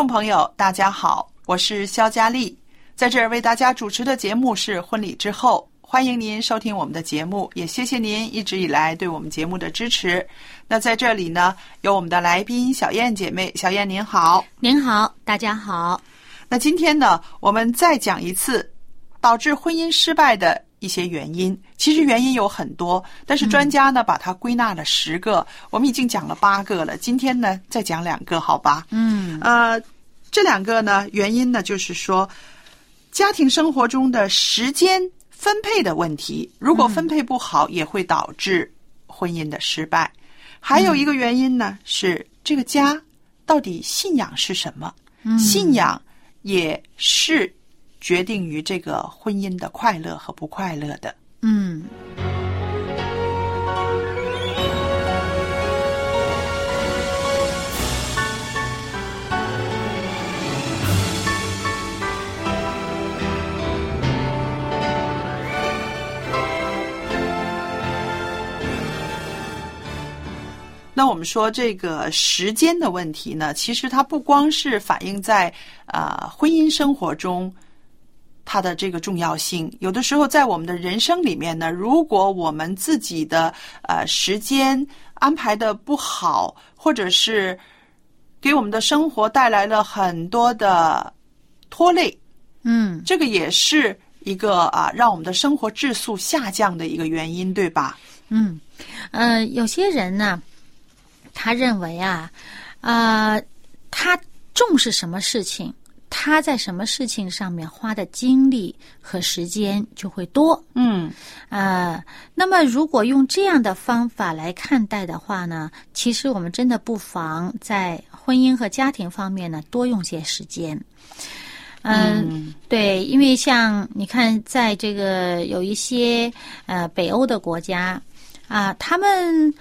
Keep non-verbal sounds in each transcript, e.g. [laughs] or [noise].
众朋友，大家好，我是肖佳丽，在这儿为大家主持的节目是《婚礼之后》。欢迎您收听我们的节目，也谢谢您一直以来对我们节目的支持。那在这里呢，有我们的来宾小燕姐妹，小燕您好，您好，大家好。那今天呢，我们再讲一次导致婚姻失败的一些原因。其实原因有很多，但是专家呢把它归纳了十个，我们已经讲了八个了。今天呢，再讲两个，好吧？嗯，呃，这两个呢，原因呢，就是说家庭生活中的时间。分配的问题，如果分配不好，也会导致婚姻的失败。还有一个原因呢，是这个家到底信仰是什么？信仰也是决定于这个婚姻的快乐和不快乐的。嗯。那我们说这个时间的问题呢，其实它不光是反映在啊婚姻生活中它的这个重要性，有的时候在我们的人生里面呢，如果我们自己的呃时间安排的不好，或者是给我们的生活带来了很多的拖累，嗯，这个也是一个啊让我们的生活质素下降的一个原因，对吧？嗯，呃，有些人呢。他认为啊，呃，他重视什么事情，他在什么事情上面花的精力和时间就会多。嗯，呃，那么如果用这样的方法来看待的话呢，其实我们真的不妨在婚姻和家庭方面呢多用些时间。嗯，对，因为像你看，在这个有一些呃北欧的国家啊，他们。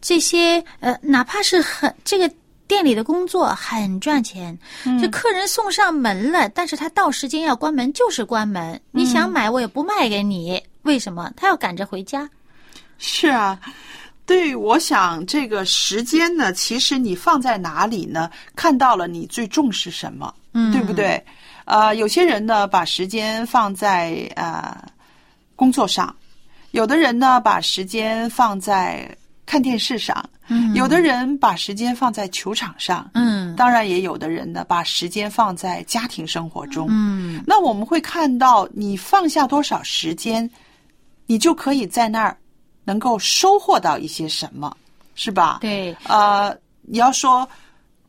这些呃，哪怕是很这个店里的工作很赚钱，就客人送上门了，但是他到时间要关门就是关门。你想买我也不卖给你，为什么？他要赶着回家。是啊，对，我想这个时间呢，其实你放在哪里呢？看到了你最重视什么，嗯对不对？呃，有些人呢，把时间放在呃工作上，有的人呢，把时间放在。看电视上，有的人把时间放在球场上，嗯，当然也有的人呢，把时间放在家庭生活中，嗯。那我们会看到，你放下多少时间，你就可以在那儿能够收获到一些什么，是吧？对。呃，你要说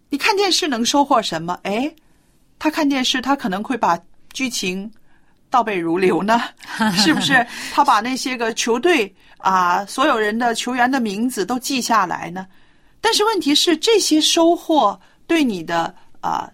你看电视能收获什么？哎，他看电视，他可能会把剧情倒背如流呢，[laughs] 是不是？他把那些个球队。啊，所有人的球员的名字都记下来呢，但是问题是，这些收获对你的啊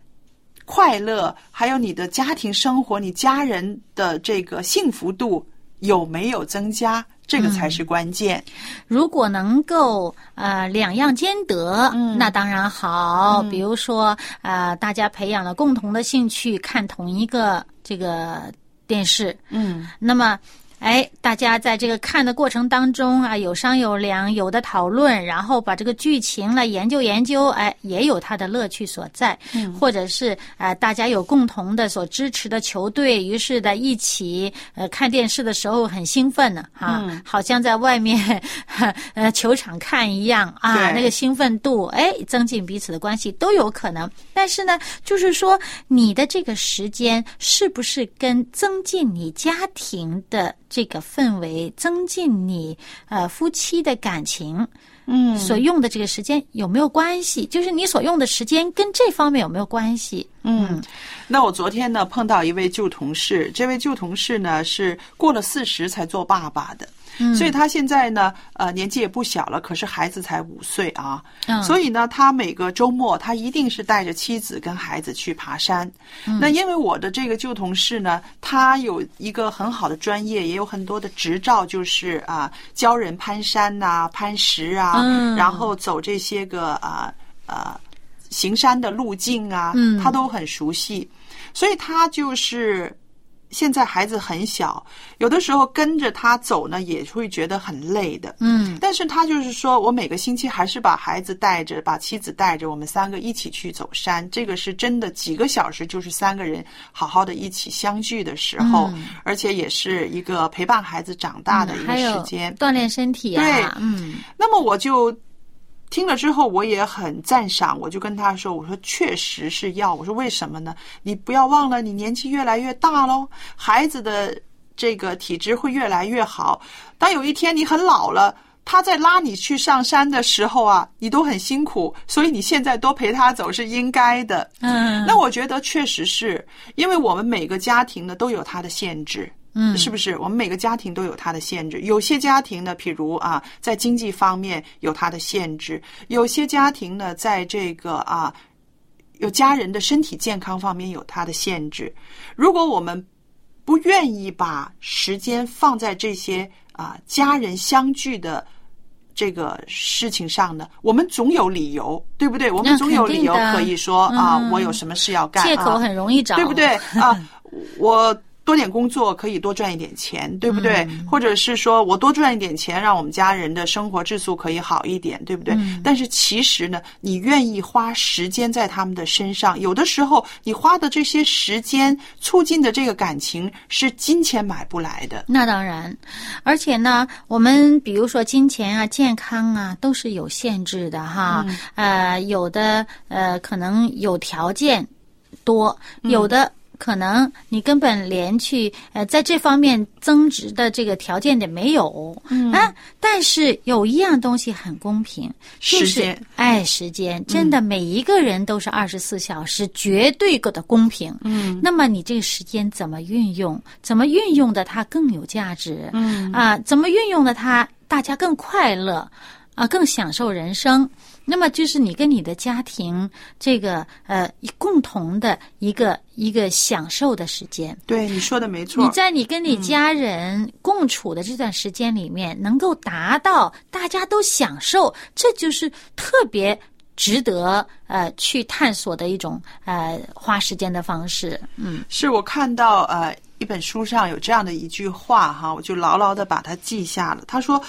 快乐，还有你的家庭生活、你家人的这个幸福度有没有增加，这个才是关键。如果能够呃两样兼得，嗯那当然好。嗯比如说呃，大家培养了共同的兴趣，看同一个这个电视，嗯那么。哎，大家在这个看的过程当中啊，有商有量，有的讨论，然后把这个剧情来研究研究，哎，也有它的乐趣所在。嗯或者是呃，大家有共同的所支持的球队，于是的一起呃看电视的时候很兴奋呢，啊，嗯好像在外面呃 [laughs] 球场看一样啊，那个兴奋度，哎，增进彼此的关系都有可能。但是呢，就是说你的这个时间是不是跟增进你家庭的这个氛围，增进你呃夫妻的感情？嗯所用的这个时间有没有关系？就是你所用的时间跟这方面有没有关系？嗯，那我昨天呢碰到一位旧同事，这位旧同事呢是过了四十才做爸爸的。嗯所以他现在呢，呃，年纪也不小了，可是孩子才五岁啊。嗯所以呢，他每个周末他一定是带着妻子跟孩子去爬山。嗯那因为我的这个旧同事呢，他有一个很好的专业，也有很多的执照，就是啊，教人攀山呐、攀石啊，嗯然后走这些个啊啊行山的路径啊，嗯他都很熟悉，所以他就是。现在孩子很小，有的时候跟着他走呢，也会觉得很累的。嗯但是他就是说我每个星期还是把孩子带着，把妻子带着，我们三个一起去走山。这个是真的，几个小时就是三个人好好的一起相聚的时候，嗯而且也是一个陪伴孩子长大的一个时间。锻炼身体啊，对嗯那么我就听了之后，我也很赞赏，我就跟他说：“我说确实是要，我说为什么呢？你不要忘了，你年纪越来越大喽，孩子的这个体质会越来越好。当有一天你很老了。”他在拉你去上山的时候啊，你都很辛苦，所以你现在多陪他走是应该的。嗯，那我觉得确实是因为我们每个家庭呢都有它的限制，嗯是不是？我们每个家庭都有它的限制。有些家庭呢，譬如啊，在经济方面有它的限制；有些家庭呢，在这个啊，有家人的身体健康方面有它的限制。如果我们不愿意把时间放在这些啊家人相聚的。这个事情上呢，我们总有理由，对不对？我们总有理由可以说啊，嗯我有什么事要干，借口啊很容易找，对不对？啊，[laughs] 我多点工作可以多赚一点钱，对不对？嗯或者是说我多赚一点钱，让我们家人的生活质素可以好一点，对不对？嗯但是其实呢，你愿意花时间在他们的身上，有的时候你花的这些时间促进的这个感情是金钱买不来的。那当然，而且呢，我们比如说金钱啊、健康啊，都是有限制的哈。嗯呃，有的呃可能有条件多，有的。可能你根本连去呃在这方面增值的这个条件也没有，嗯啊，但是有一样东西很公平，就是哎，时间真的每一个人都是二十四小时，绝对的公平。嗯那么你这个时间怎么运用？怎么运用的它更有价值？嗯啊，怎么运用的它大家更快乐啊，更享受人生？那么就是你跟你的家庭这个呃共同的一个一个享受的时间。对，你说的没错。你在你跟你家人共处的这段时间里面，能够达到大家都享受，这就是特别值得呃去探索的一种呃花时间的方式。嗯是我看到呃一本书上有这样的一句话哈，我就牢牢的把它记下了。他说：“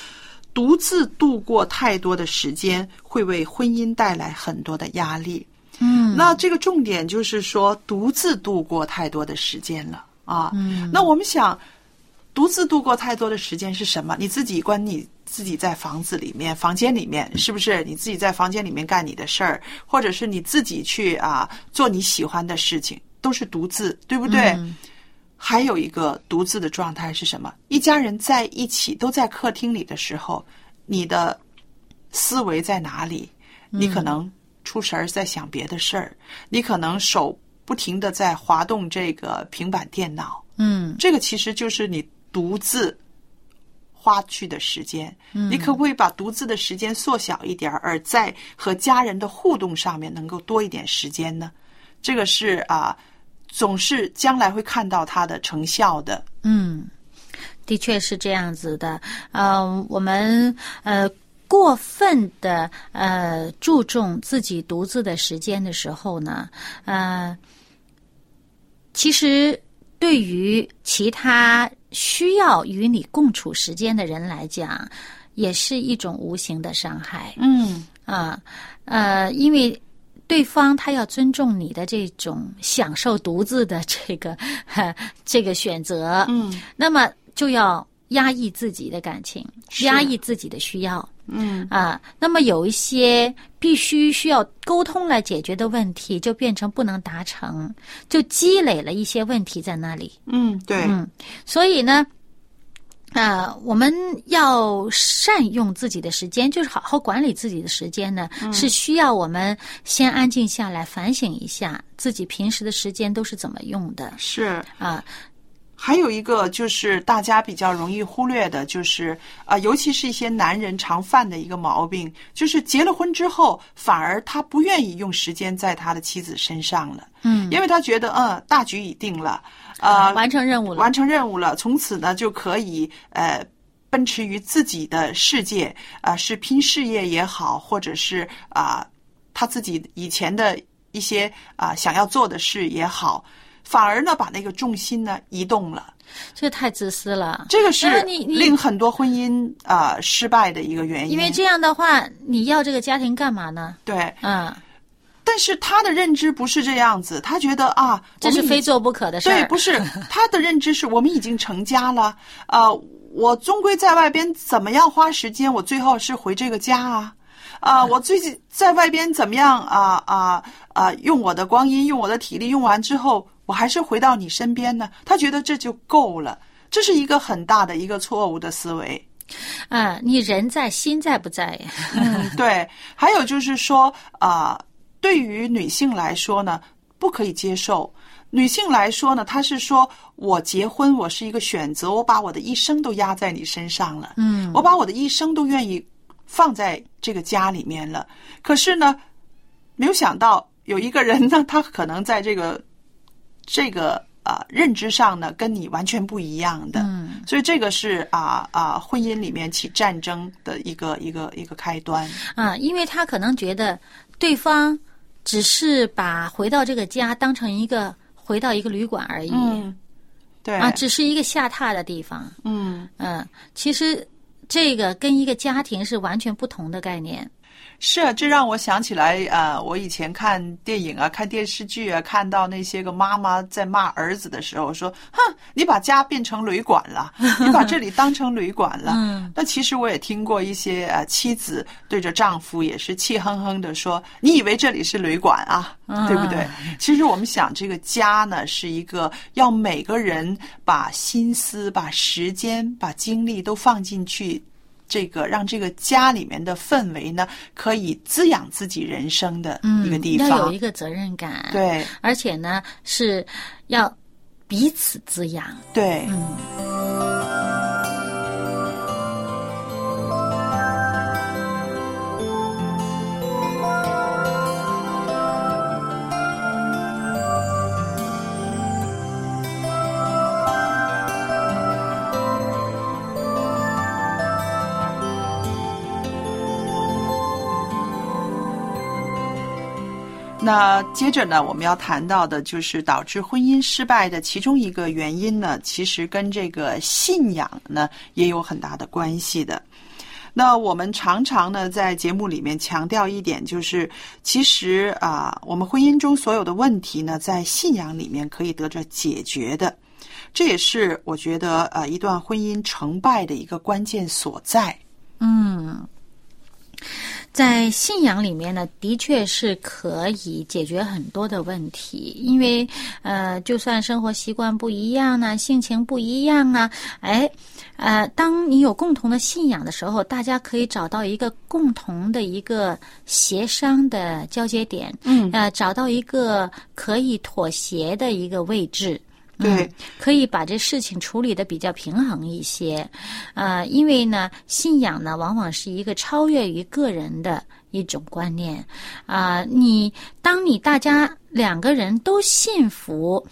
独自度过太多的时间，会为婚姻带来很多的压力。”嗯，那这个重点就是说，独自度过太多的时间了啊。嗯那我们想，独自度过太多的时间是什么？你自己关你自己在房子里面、房间里面，是不是？你自己在房间里面干你的事儿，或者是你自己去啊做你喜欢的事情，都是独自，对不对？嗯还有一个独自的状态是什么？一家人在一起都在客厅里的时候，你的思维在哪里？你可能出神儿在想别的事儿，你可能手不停的在滑动这个平板电脑，嗯这个其实就是你独自花去的时间。嗯你可不可以把独自的时间缩小一点儿，而在和家人的互动上面能够多一点时间呢？这个是啊，总是将来会看到它的成效的。嗯，的确是这样子的。呃，我们呃过分的呃注重自己独自的时间的时候呢，呃，其实对于其他需要与你共处时间的人来讲，也是一种无形的伤害。嗯啊，呃，因为对方他要尊重你的这种享受独自的这个 [laughs] 这个选择，嗯那么就要压抑自己的感情，压抑自己的需要嗯啊。那么有一些必须需要沟通来解决的问题，就变成不能达成，就积累了一些问题在那里。嗯，对，嗯，所以呢，呃，我们要善用自己的时间，就是好好管理自己的时间呢，是需要我们先安静下来反省一下自己平时的时间都是怎么用的是。啊。还有一个就是大家比较容易忽略的，就是啊、尤其是一些男人常犯的一个毛病，就是结了婚之后，反而他不愿意用时间在他的妻子身上了，嗯，因为他觉得嗯，大局已定了，呃，完成任务了。完成任务了，从此呢就可以呃奔驰于自己的世界啊、是拼事业也好，或者是啊、他自己以前的一些啊、想要做的事也好，反而呢把那个重心呢移动了，这个太自私了。这个是你你令很多婚姻啊、失败的一个原因。因为这样的话，你要这个家庭干嘛呢？对，嗯，但是他的认知不是这样子，他觉得啊，这是非做不可的事儿。对，不是 [laughs] 他的认知是我们已经成家了，呃，我终归在外边怎么样花时间，我最后是回这个家啊。啊、我最近在外边怎么样啊啊啊？用我的光阴，用我的体力，用完之后，我还是回到你身边呢。他觉得这就够了，这是一个很大的一个错误的思维。啊，你人在心在不在呀？[laughs] 嗯，对。还有就是说啊、对于女性来说呢，不可以接受。女性来说呢，她是说我结婚，我是一个选择，我把我的一生都压在你身上了，嗯，我把我的一生都愿意放在这个家里面了。可是呢，没有想到有一个人呢，[laughs] 他可能在这个这个啊、认知上呢，跟你完全不一样的。嗯，所以这个是啊啊、婚姻里面起战争的一个一个一个开端。啊，因为他可能觉得对方只是把回到这个家当成一个回到一个旅馆而已，嗯，对啊，只是一个下榻的地方。嗯，嗯，其实这个跟一个家庭是完全不同的概念。是啊，这让我想起来，呃，我以前看电影啊、看电视剧啊，看到那些个妈妈在骂儿子的时候说：“哼，你把家变成旅馆了，你把这里当成旅馆了。嗯那其实我也听过一些呃妻子对着丈夫也是气哼哼的说：“你以为这里是旅馆啊？对不对？”其实我们想，这个家呢，是一个要每个人把心思、把时间、把精力都放进去。这个让这个家里面的氛围呢，可以滋养自己人生的嗯，一个地方。要有一个责任感，，对而且呢是要彼此滋养。对，嗯那接着呢，我们要谈到的就是导致婚姻失败的其中一个原因呢，其实跟这个信仰呢也有很大的关系的。那我们常常呢在节目里面强调一点，就是其实啊，我们婚姻中所有的问题呢，在信仰里面可以得着解决的。这也是我觉得呃一段婚姻成败的一个关键所在。嗯，在信仰里面呢，的确是可以解决很多的问题，因为呃，就算生活习惯不一样呢，性情不一样啊，哎，呃，当你有共同的信仰的时候，大家可以找到一个共同的一个协商的交接点，嗯呃，找到一个可以妥协的一个位置。对。嗯，可以把这事情处理的比较平衡一些，呃，因为呢，信仰呢往往是一个超越于个人的一种观念，啊、你当你大家两个人都信服，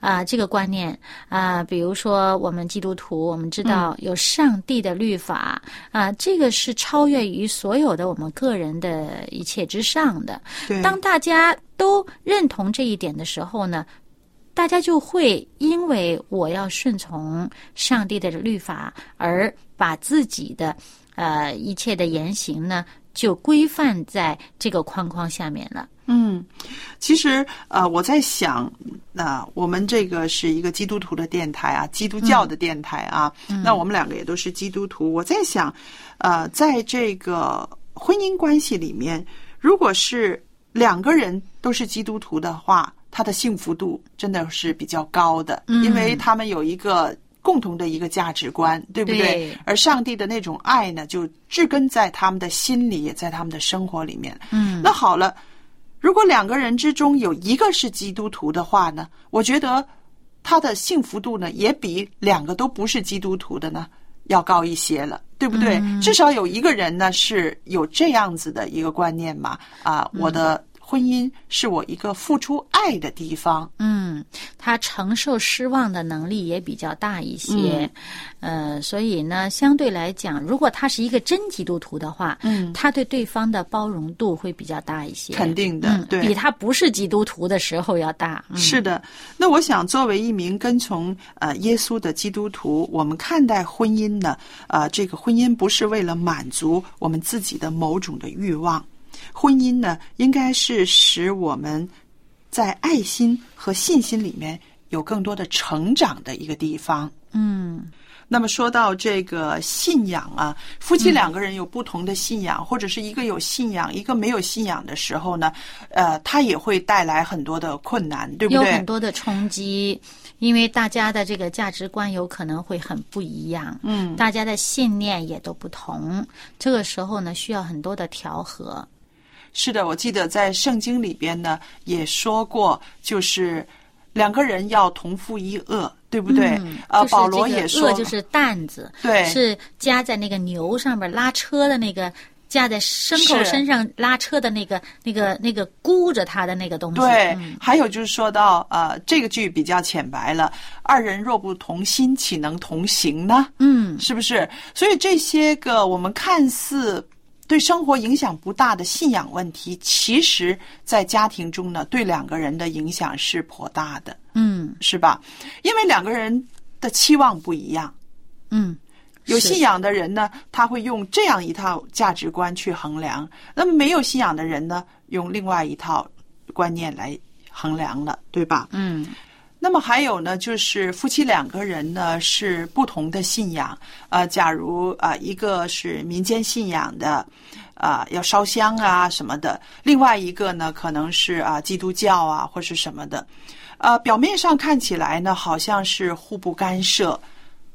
啊、这个观念啊、比如说我们基督徒，我们知道有上帝的律法啊、这个是超越于所有的我们个人的一切之上的。当大家都认同这一点的时候呢，大家就会因为我要顺从上帝的律法，而把自己的呃一切的言行呢，就规范在这个框框下面了。嗯，其实呃，我在想，那、我们这个是一个基督徒的电台啊，基督教的电台啊，那我们两个也都是基督徒。我在想，呃，在这个婚姻关系里面，如果是两个人都是基督徒的话，他的幸福度真的是比较高的，因为他们有一个。共同的一个价值观，对不对？对而上帝的那种爱呢，就植根在他们的心里，也在他们的生活里面。嗯，那好了，如果两个人之中有一个是基督徒的话呢，我觉得他的幸福度呢，也比两个都不是基督徒的呢要高一些了，对不对？至少有一个人呢是有这样子的一个观念嘛，啊，我的婚姻是我一个付出爱的地方。嗯，他承受失望的能力也比较大一些，嗯。呃，所以呢，相对来讲，如果他是一个真基督徒的话，嗯。他对对方的包容度会比较大一些，肯定的嗯，对。比他不是基督徒的时候要大。嗯、是的，那我想作为一名跟从呃耶稣的基督徒，我们看待婚姻呢，呃，这个婚姻不是为了满足我们自己的某种的欲望，婚姻呢，应该是使我们在爱心和信心里面有更多的成长的一个地方。嗯那么说到这个信仰啊，夫妻两个人有不同的信仰，或者是一个有信仰，一个没有信仰的时候呢，呃，它也会带来很多的困难，对不对？有很多的冲击，因为大家的这个价值观有可能会很不一样，嗯，大家的信念也都不同，这个时候呢，需要很多的调和。是的，我记得在圣经里边呢也说过，就是两个人要同负一恶，对不对？嗯呃，就是保罗也说，轭就是担子，对是夹在那个牛上面拉车的那个，架在牲口身上拉车的那个、那个、那个箍着他的那个东西。对，嗯还有就是说到呃，这个剧比较浅白了，二人若不同心，岂能同行呢？嗯是不是？所以这些个我们看似对生活影响不大的信仰问题，其实在家庭中呢，对两个人的影响是颇大的，嗯是吧？因为两个人的期望不一样。嗯，有信仰的人呢，他会用这样一套价值观去衡量；那么没有信仰的人呢，用另外一套观念来衡量了，对吧？嗯那么还有呢，就是夫妻两个人呢是不同的信仰，呃，假如啊、呃一个是民间信仰的，啊、要烧香啊什么的，另外一个呢可能是啊、基督教啊或是什么的，呃，表面上看起来呢好像是互不干涉，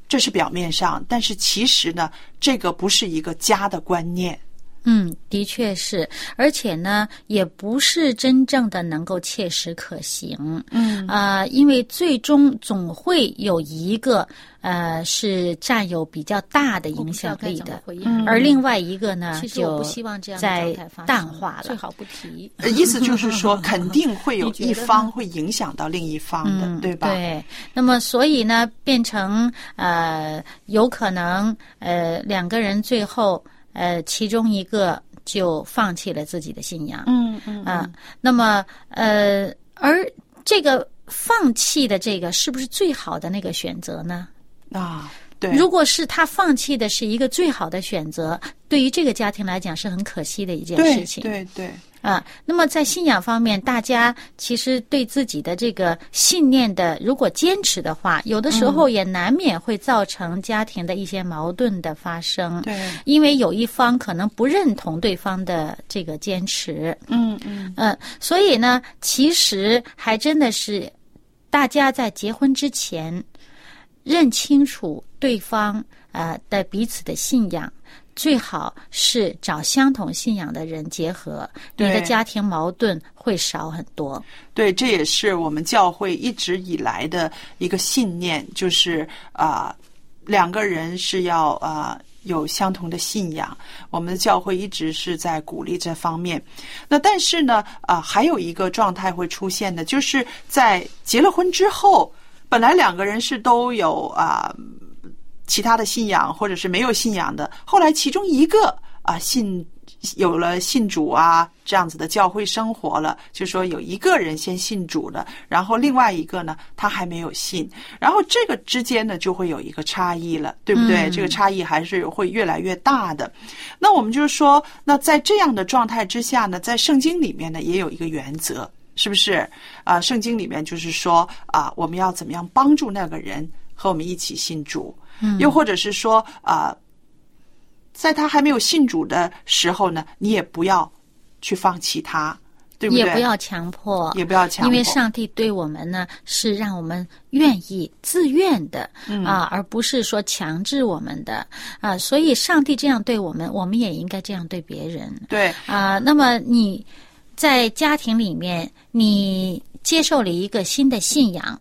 这是表面上，但是其实呢，这个不是一个家的观念。嗯，的确是，而且呢，也不是真正的能够切实可行。嗯呃，因为最终总会有一个呃是占有比较大的影响力的，嗯而另外一个呢，其实我不就希望这样的在淡化了。最好不提。呃意思就是说，[laughs] 肯定会有一方会影响到另一方的，嗯，对吧？对，那么所以呢，变成呃，有可能呃，两个人最后呃，其中一个就放弃了自己的信仰，嗯嗯啊，那么呃，而这个放弃的这个是不是最好的那个选择呢？啊，对，如果是他放弃的是一个最好的选择，对于这个家庭来讲是很可惜的一件事情。对对，啊，那么在信仰方面，大家其实对自己的这个信念的，如果坚持的话，有的时候也难免会造成家庭的一些矛盾的发生。对，因为有一方可能不认同对方的这个坚持，嗯嗯嗯，所以呢，其实还真的是大家在结婚之前认清楚对方呃的彼此的信仰。最好是找相同信仰的人结合，你的家庭矛盾会少很多。对，这也是我们教会一直以来的一个信念，就是啊、两个人是要啊、有相同的信仰。我们的教会一直是在鼓励这方面。那但是呢，啊、还有一个状态会出现的，就是在结了婚之后，本来两个人是都有啊、其他的信仰，或者是没有信仰的，后来其中一个啊、信有了信主啊这样子的教会生活了，就说有一个人先信主了，然后另外一个呢他还没有信，然后这个之间呢就会有一个差异了，对不对？嗯这个差异还是会越来越大的。那我们就是说，那在这样的状态之下呢，在圣经里面呢也有一个原则，是不是？啊、圣经里面就是说啊、我们要怎么样帮助那个人和我们一起信主，嗯又或者是说啊、在他还没有信主的时候呢，你也不要去放弃他，对不对？也不要强迫，也不要强迫，因为上帝对我们呢是让我们愿意、自愿的、嗯啊，而不是说强制我们的啊。所以，上帝这样对我们，我们也应该这样对别人对啊。那么你在家庭里面，你接受了一个新的信仰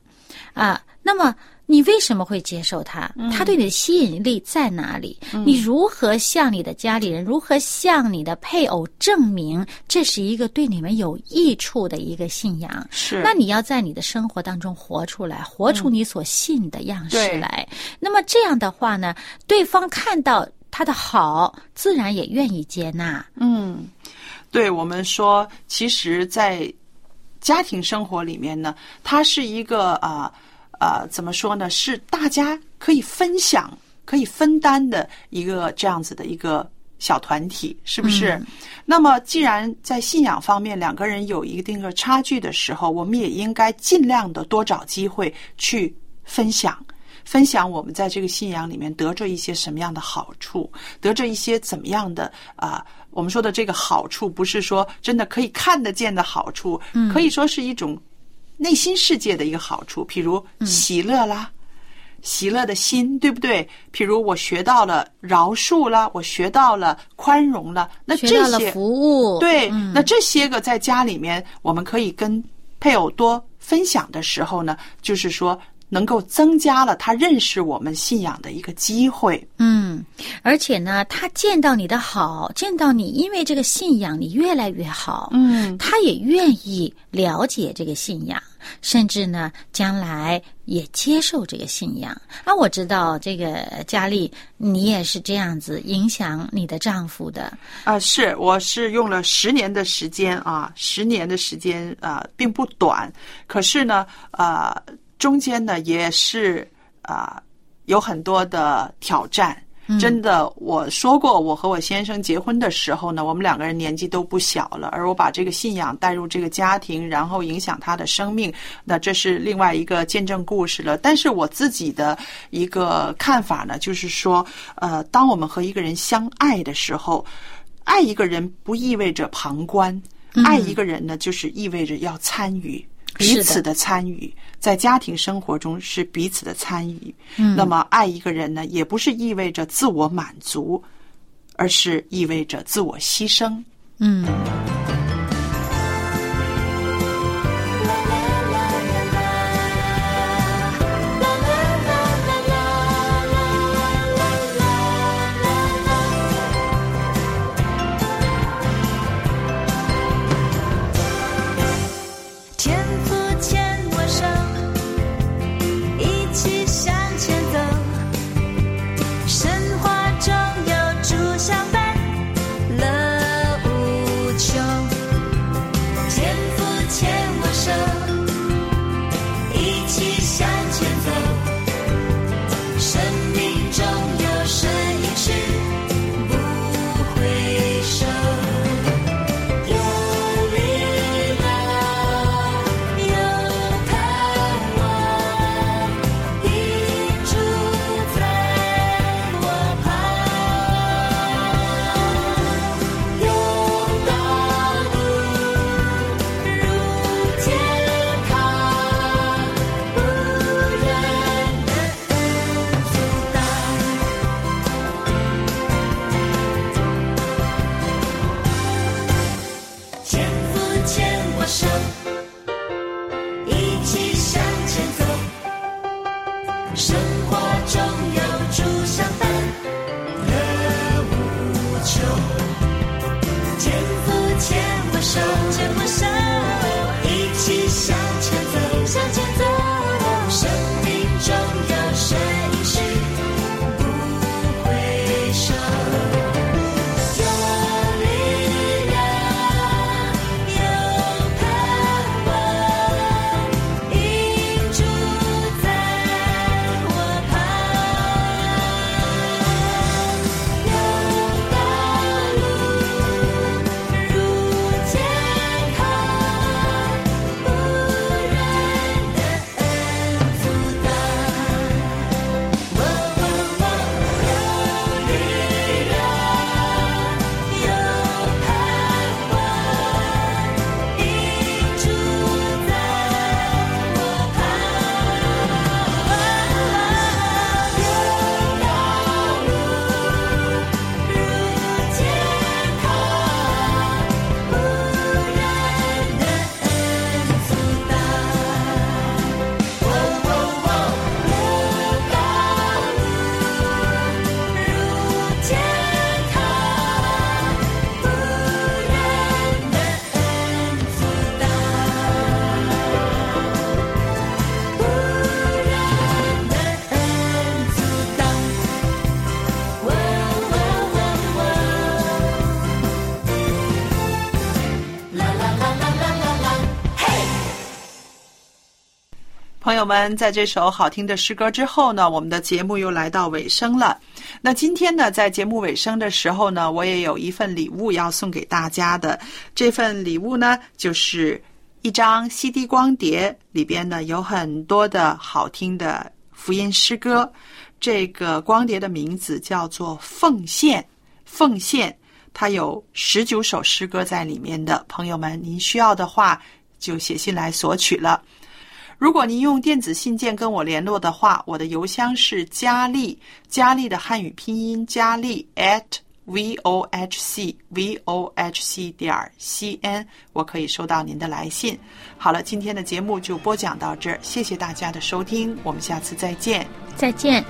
啊，那么。你为什么会接受他？他对你的吸引力在哪里？你如何向你的家里人，如何向你的配偶证明这是一个对你们有益处的一个信仰？是那你要在你的生活当中活出来，活出你所信的样式对来。那么这样的话呢，对方看到他的好，自然也愿意接纳。嗯，对我们说，其实，在家庭生活里面呢，它是一个啊啊、怎么说呢？是大家可以分享、可以分担的一个这样子的一个小团体，是不是？嗯那么，既然在信仰方面两个人有一定的差距的时候，我们也应该尽量的多找机会去分享。分享我们在这个信仰里面得着一些什么样的好处，得着一些怎么样的啊、我们说的这个好处，不是说真的可以看得见的好处，可以说是一种内心世界的一个好处，譬如喜乐啦。喜乐的心，对不对？譬如我学到了饶恕啦，我学到了宽容了，那这些服务，对，嗯那这些个在家里面，我们可以跟配偶多分享的时候呢，就是说能够增加了他认识我们信仰的一个机会。嗯，而且呢，他见到你的好，见到你因为这个信仰你越来越好，嗯，他也愿意了解这个信仰，甚至呢，将来也接受这个信仰。啊，我知道这个佳丽，你也是这样子影响你的丈夫的。啊、是，我是用了十年的时间啊，十年的时间啊、并不短。可是呢，啊、中间呢也是啊、有很多的挑战。真的，我说过，我和我先生结婚的时候呢，我们两个人年纪都不小了，而我把这个信仰带入这个家庭，然后影响他的生命，那这是另外一个见证故事了。但是我自己的一个看法呢，就是说，呃，当我们和一个人相爱的时候，爱一个人不意味着旁观，爱一个人呢，就是意味着要参与。彼此的参与，在家庭生活中是彼此的参与。嗯，那么爱一个人呢，也不是意味着自我满足，而是意味着自我牺牲。嗯。幸福牵我手，朋友们，在这首好听的诗歌之后呢，我们的节目又来到尾声了。那今天呢，在节目尾声的时候呢，我也有一份礼物要送给大家的。这份礼物呢，就是一张 CD 光碟，里边呢有很多的好听的福音诗歌。这个光碟的名字叫做《奉献》，奉献，它有十九首诗歌在里面的。朋友们，您需要的话就写信来索取了。如果您用电子信件跟我联络的话，我的邮箱是佳丽，佳丽的汉语拼音佳丽 at v o h c v o h c 点 c n，我可以收到您的来信。好了，今天的节目就播讲到这儿，谢谢大家的收听，我们下次再见。再见。